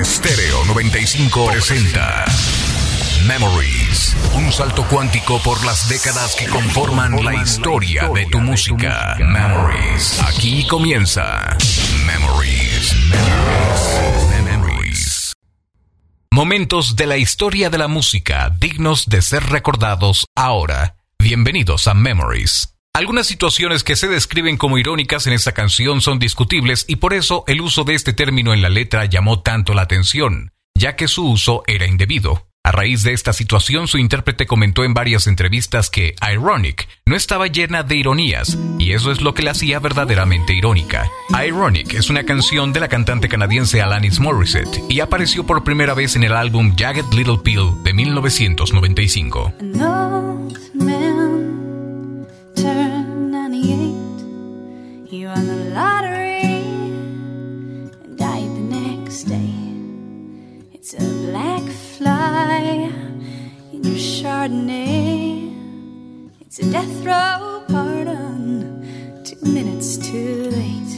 Estéreo 95 presenta Memories, un salto cuántico por las décadas que conforman la historia de tu música. Memories, aquí comienza Memories, Memories, Memories. Momentos de la historia de la música dignos de ser recordados ahora. Bienvenidos a Memories. Algunas situaciones que se describen como irónicas en esta canción son discutibles y por eso el uso de este término en la letra llamó tanto la atención, ya que su uso era indebido. A raíz de esta situación, su intérprete comentó en varias entrevistas que Ironic no estaba llena de ironías, y eso es lo que la hacía verdaderamente irónica. Ironic es una canción de la cantante canadiense Alanis Morissette y apareció por primera vez en el álbum Jagged Little Pill de 1995. Lottery and died the next day. It's a black fly in your Chardonnay. It's a death row pardon, two minutes too late.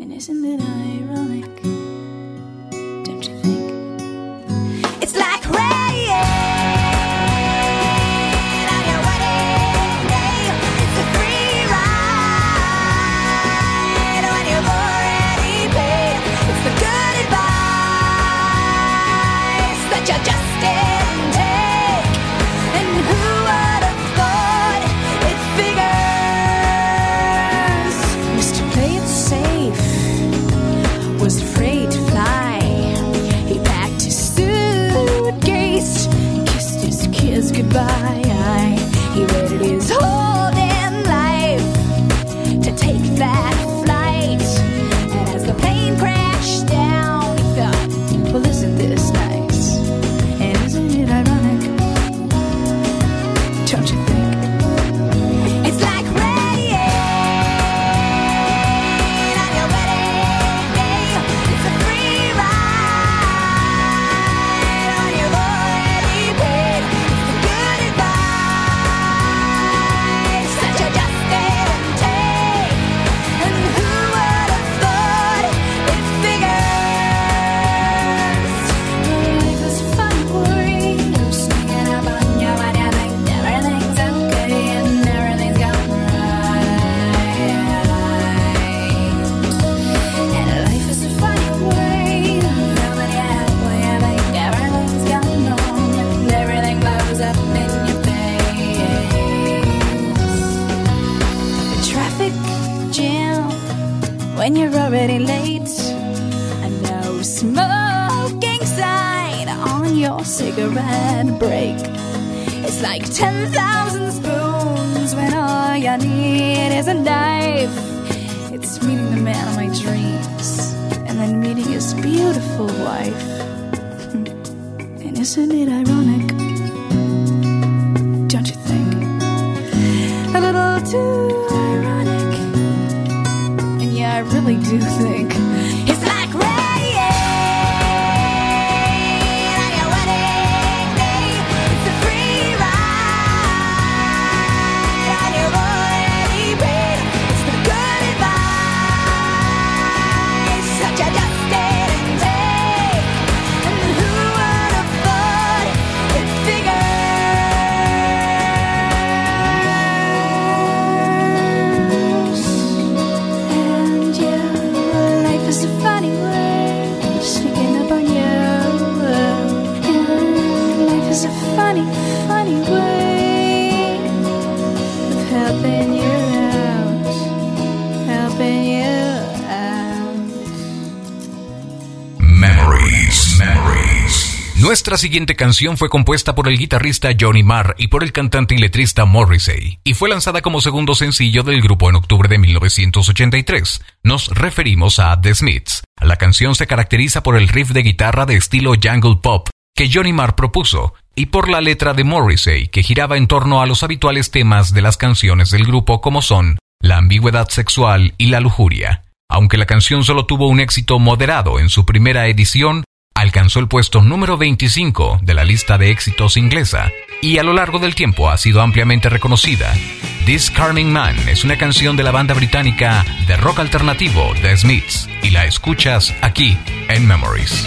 And isn't it ironic? Too ironic. And yeah, I really do think Nuestra siguiente canción fue compuesta por el guitarrista Johnny Marr y por el cantante y letrista Morrissey, y fue lanzada como segundo sencillo del grupo en octubre de 1983. Nos referimos a The Smiths. La canción se caracteriza por el riff de guitarra de estilo jungle pop que Johnny Marr propuso, y por la letra de Morrissey, que giraba en torno a los habituales temas de las canciones del grupo como son la ambigüedad sexual y la lujuria. Aunque la canción solo tuvo un éxito moderado en su primera edición, alcanzó el puesto número 25 de la lista de éxitos inglesa y a lo largo del tiempo ha sido ampliamente reconocida. This Carming Man es una canción de la banda británica de rock alternativo The Smiths y la escuchas aquí en Memories.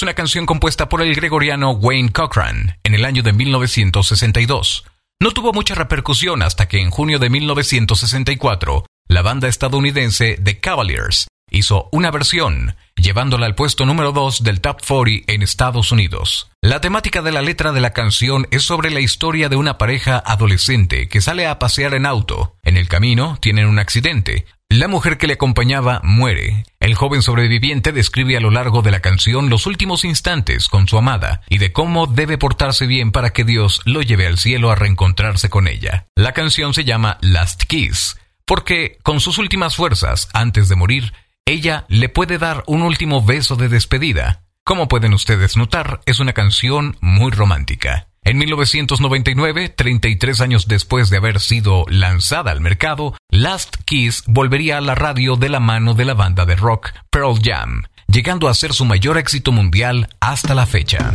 Es una canción compuesta por el gregoriano Wayne Cochran en el año de 1962. No tuvo mucha repercusión hasta que en junio de 1964 la banda estadounidense The Cavaliers hizo una versión, llevándola al puesto número 2 del Top 40 en Estados Unidos. La temática de la letra de la canción es sobre la historia de una pareja adolescente que sale a pasear en auto. En el camino tienen un accidente, la mujer que le acompañaba muere. El joven sobreviviente describe a lo largo de la canción los últimos instantes con su amada y de cómo debe portarse bien para que Dios lo lleve al cielo a reencontrarse con ella. La canción se llama Last Kiss, porque con sus últimas fuerzas, antes de morir, ella le puede dar un último beso de despedida. Como pueden ustedes notar, es una canción muy romántica. En 1999, 33 años después de haber sido lanzada al mercado, Last Kiss volvería a la radio de la mano de la banda de rock Pearl Jam, llegando a ser su mayor éxito mundial hasta la fecha.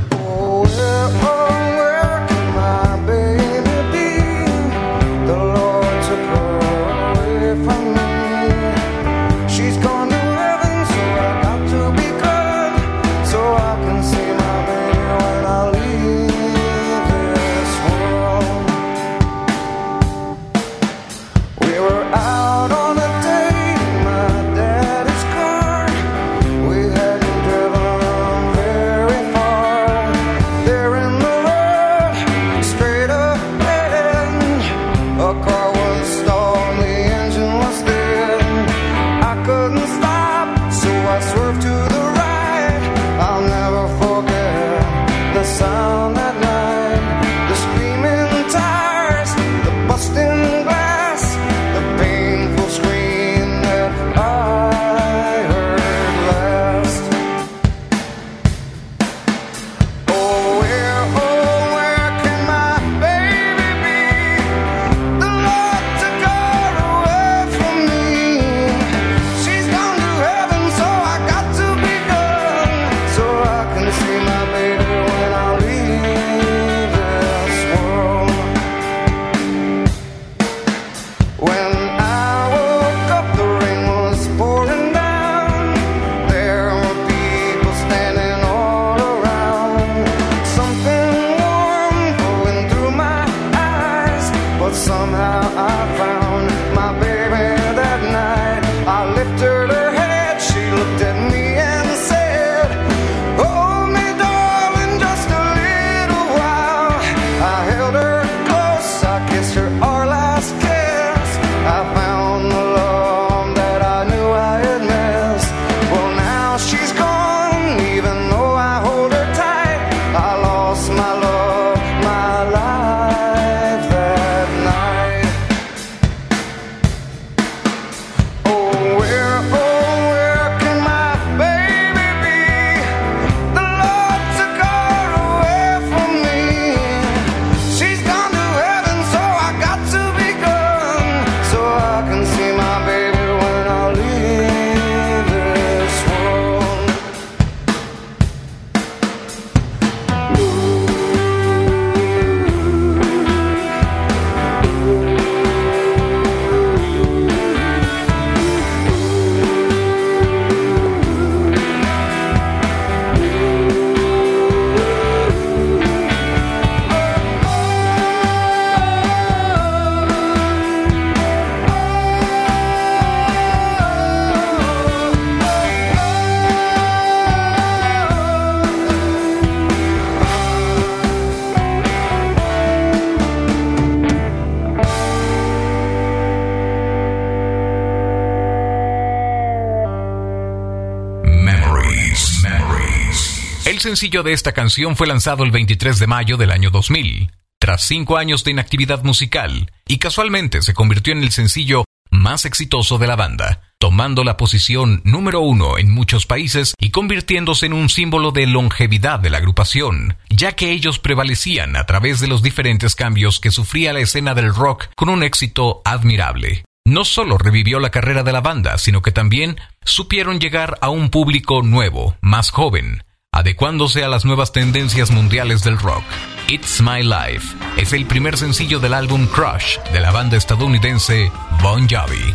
Sencillo de esta canción fue lanzado el 23 de mayo del año 2000, tras cinco años de inactividad musical, y casualmente se convirtió en el sencillo más exitoso de la banda, tomando la posición número uno en muchos países y convirtiéndose en un símbolo de longevidad de la agrupación, ya que ellos prevalecían a través de los diferentes cambios que sufría la escena del rock con un éxito admirable. No solo revivió la carrera de la banda, sino que también supieron llegar a un público nuevo, más joven, adecuándose a las nuevas tendencias mundiales del rock. It's My Life es el primer sencillo del álbum Crush de la banda estadounidense Bon Jovi.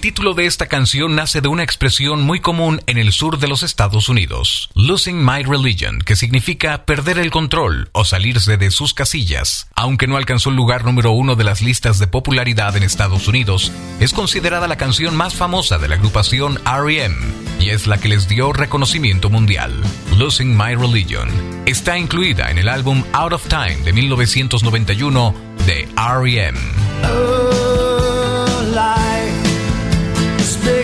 Título de esta canción nace de una expresión muy común en el sur de los Estados Unidos, losing my religion, que significa perder el control o salirse de sus casillas. Aunque no alcanzó el lugar número uno de las listas de popularidad en Estados Unidos, es considerada la canción más famosa de la agrupación REM y es la que les dio reconocimiento mundial. Losing My Religion está incluida en el álbum Out of Time de 1991 de REM.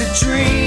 was just a dream.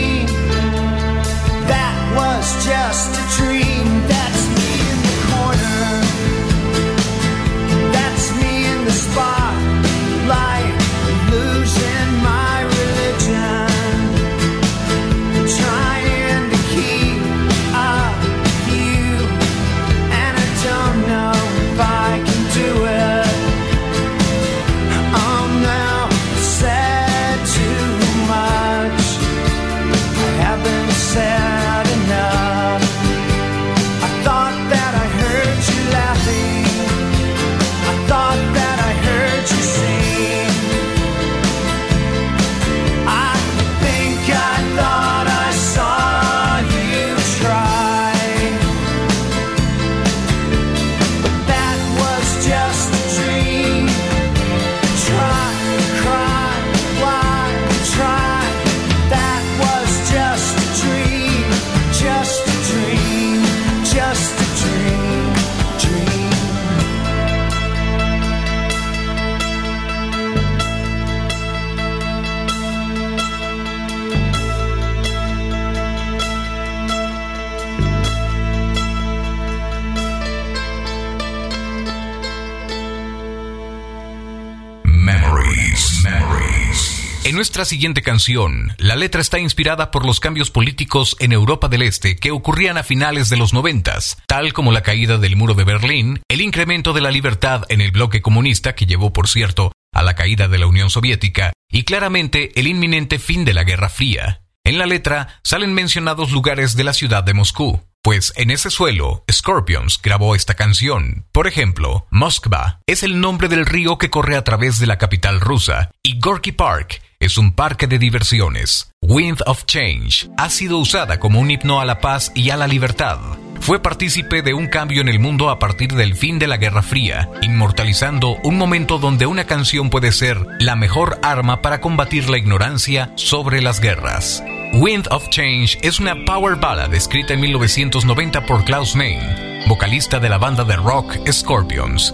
En nuestra siguiente canción, la letra está inspirada por los cambios políticos en Europa del Este que ocurrían a finales de los noventas, tal como la caída del muro de Berlín, el incremento de la libertad en el bloque comunista que llevó, por cierto, a la caída de la Unión Soviética, y claramente el inminente fin de la Guerra Fría. En la letra salen mencionados lugares de la ciudad de Moscú, pues en ese suelo Scorpions grabó esta canción. Por ejemplo, Moskva es el nombre del río que corre a través de la capital rusa y Gorky Park es un parque de diversiones. Wind of Change ha sido usada como un himno a la paz y a la libertad. Fue partícipe de un cambio en el mundo a partir del fin de la Guerra Fría, inmortalizando un momento donde una canción puede ser la mejor arma para combatir la ignorancia sobre las guerras. Wind of Change es una power ballad escrita en 1990 por Klaus Main, vocalista de la banda de rock Scorpions.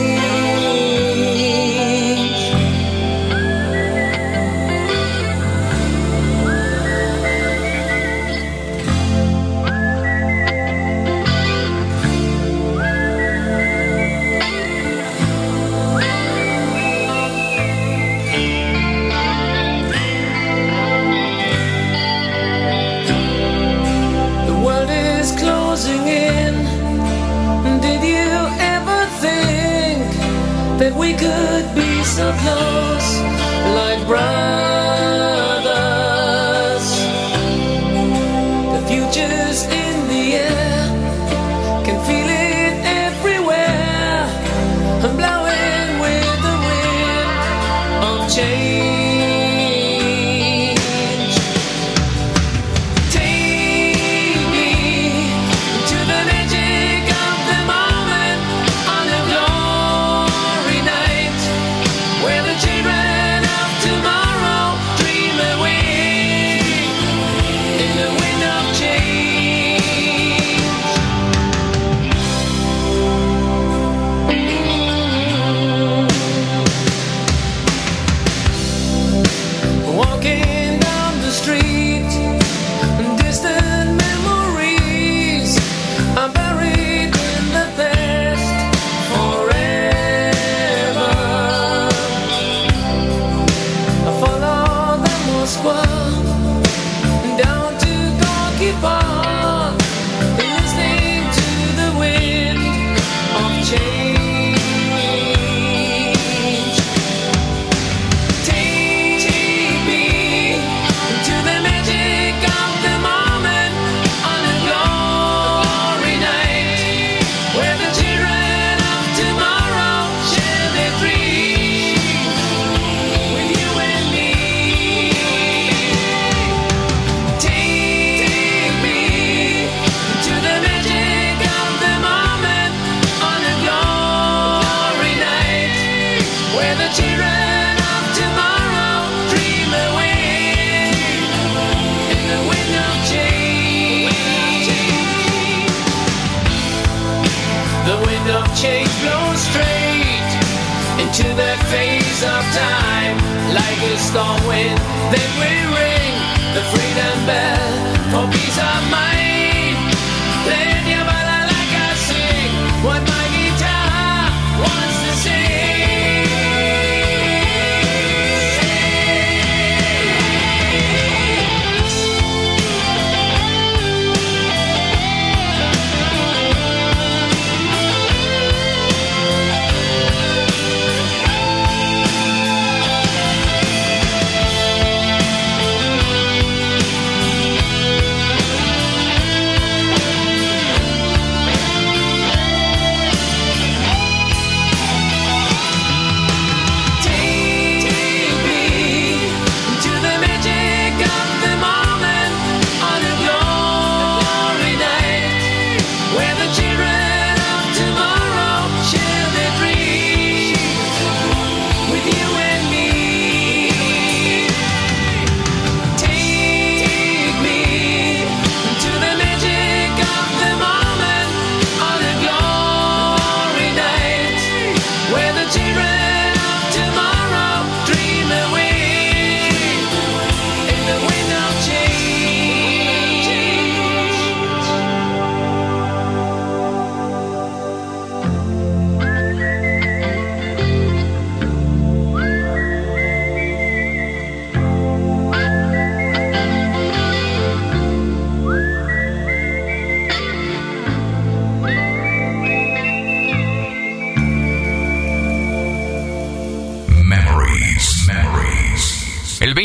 is closing in. Did you ever think that we could be so close, like brown?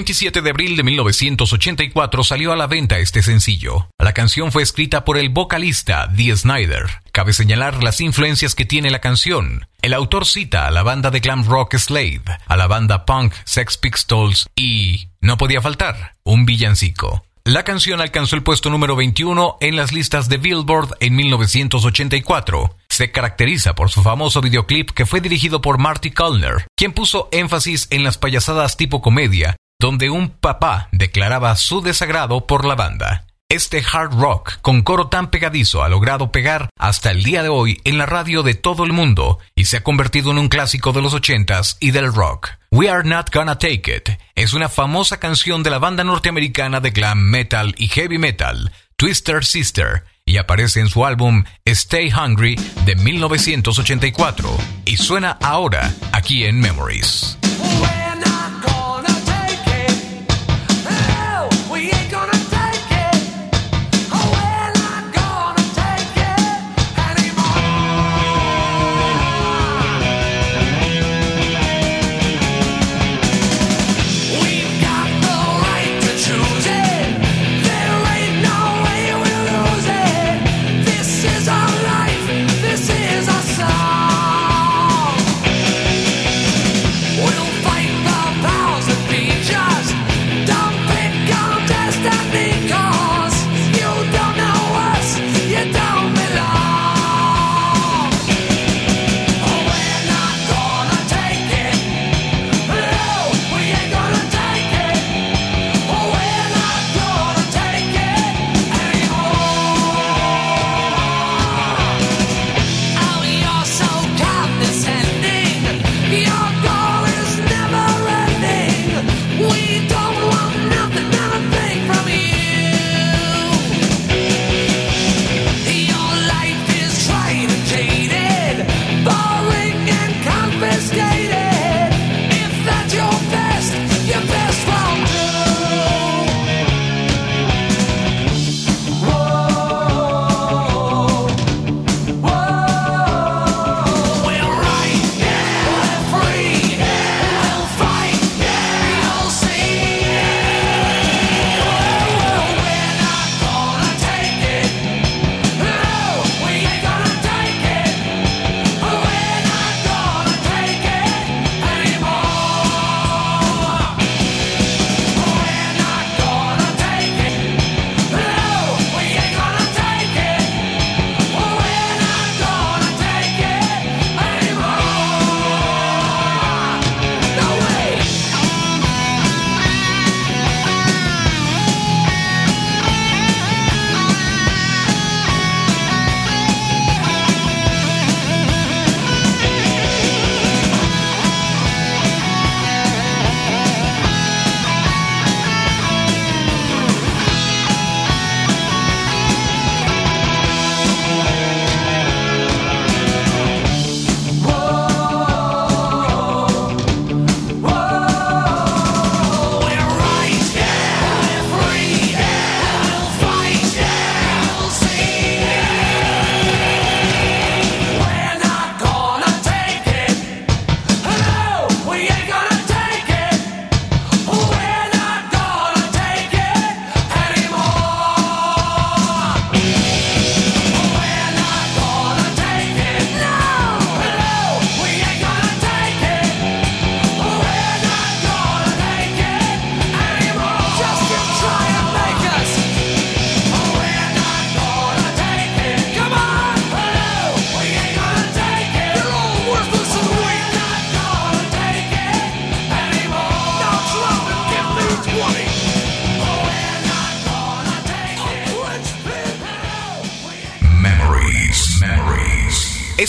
27 de abril de 1984 salió a la venta este sencillo. La canción fue escrita por el vocalista Dee Snyder. Cabe señalar las influencias que tiene la canción. El autor cita a la banda de glam rock Slave, a la banda punk Sex Pistols y, no podía faltar, un villancico. La canción alcanzó el puesto número 21 en las listas de Billboard en 1984. Se caracteriza por su famoso videoclip que fue dirigido por Marty Kellner, quien puso énfasis en las payasadas tipo comedia, donde un papá declaraba su desagrado por la banda. Este hard rock con coro tan pegadizo ha logrado pegar hasta el día de hoy en la radio de todo el mundo y se ha convertido en un clásico de los ochentas y del rock. We Are Not Gonna Take It es una famosa canción de la banda norteamericana de glam metal y heavy metal, Twister Sister, y aparece en su álbum Stay Hungry de 1984 y suena ahora aquí en Memories.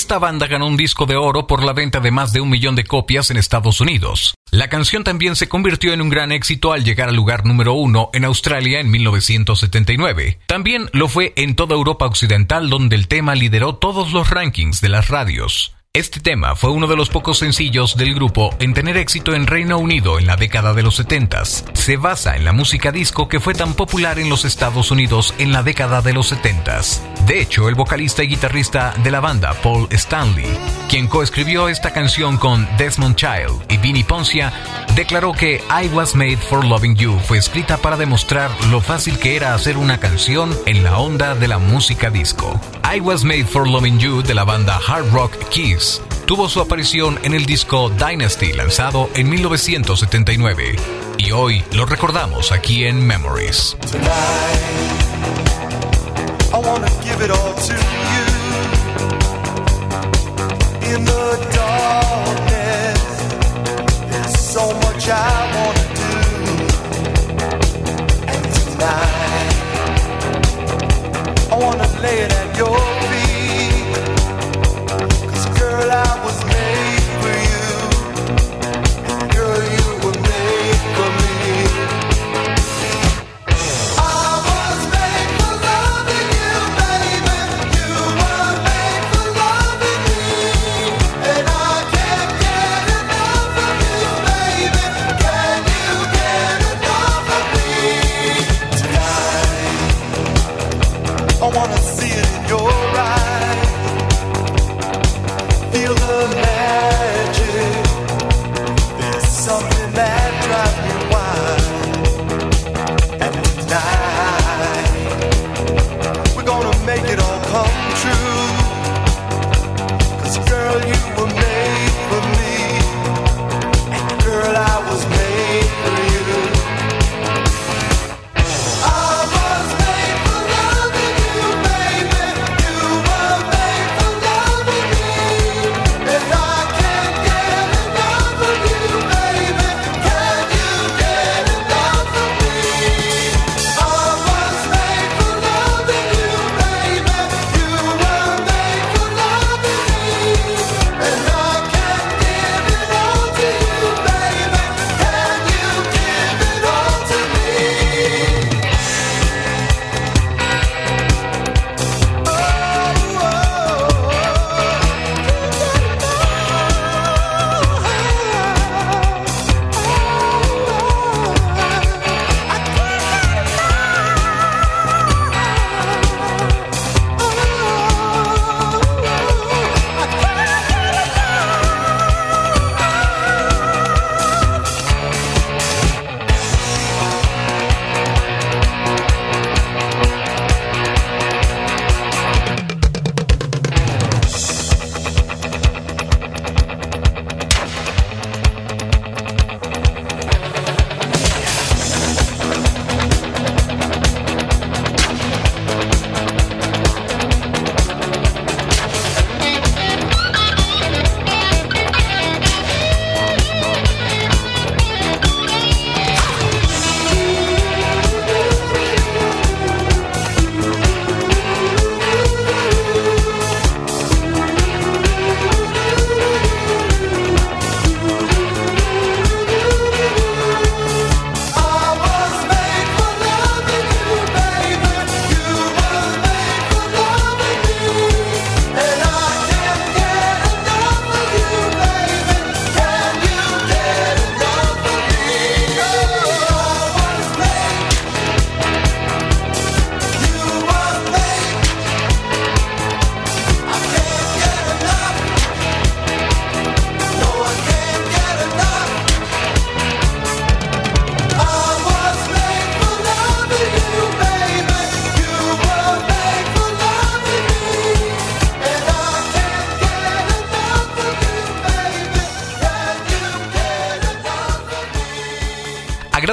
Esta banda ganó un disco de oro por la venta de más de un millón de copias en Estados Unidos. La canción también se convirtió en un gran éxito al llegar al lugar número uno en Australia en 1979. También lo fue en toda Europa Occidental donde el tema lideró todos los rankings de las radios. Este tema fue uno de los pocos sencillos del grupo en tener éxito en Reino Unido en la década de los 70. Se basa en la música disco que fue tan popular en los Estados Unidos en la década de los 70. De hecho, el vocalista y guitarrista de la banda, Paul Stanley, quien coescribió esta canción con Desmond Child y Vinnie Poncia, declaró que I Was Made for Loving You fue escrita para demostrar lo fácil que era hacer una canción en la onda de la música disco. I Was Made for Loving You de la banda Hard Rock Kiss tuvo su aparición en el disco Dynasty lanzado en 1979 y hoy lo recordamos aquí en Memories. I wanna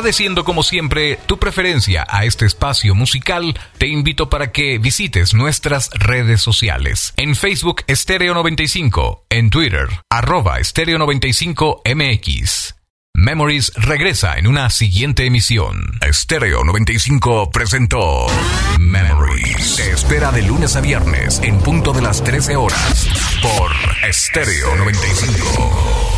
Agradeciendo como siempre tu preferencia a este espacio musical, te invito para que visites nuestras redes sociales. En Facebook Estéreo 95, en Twitter arroba Estéreo 95 MX. Memories regresa en una siguiente emisión. Estéreo 95 presentó Memories. Te espera de lunes a viernes en punto de las 13 horas. por Estéreo 95.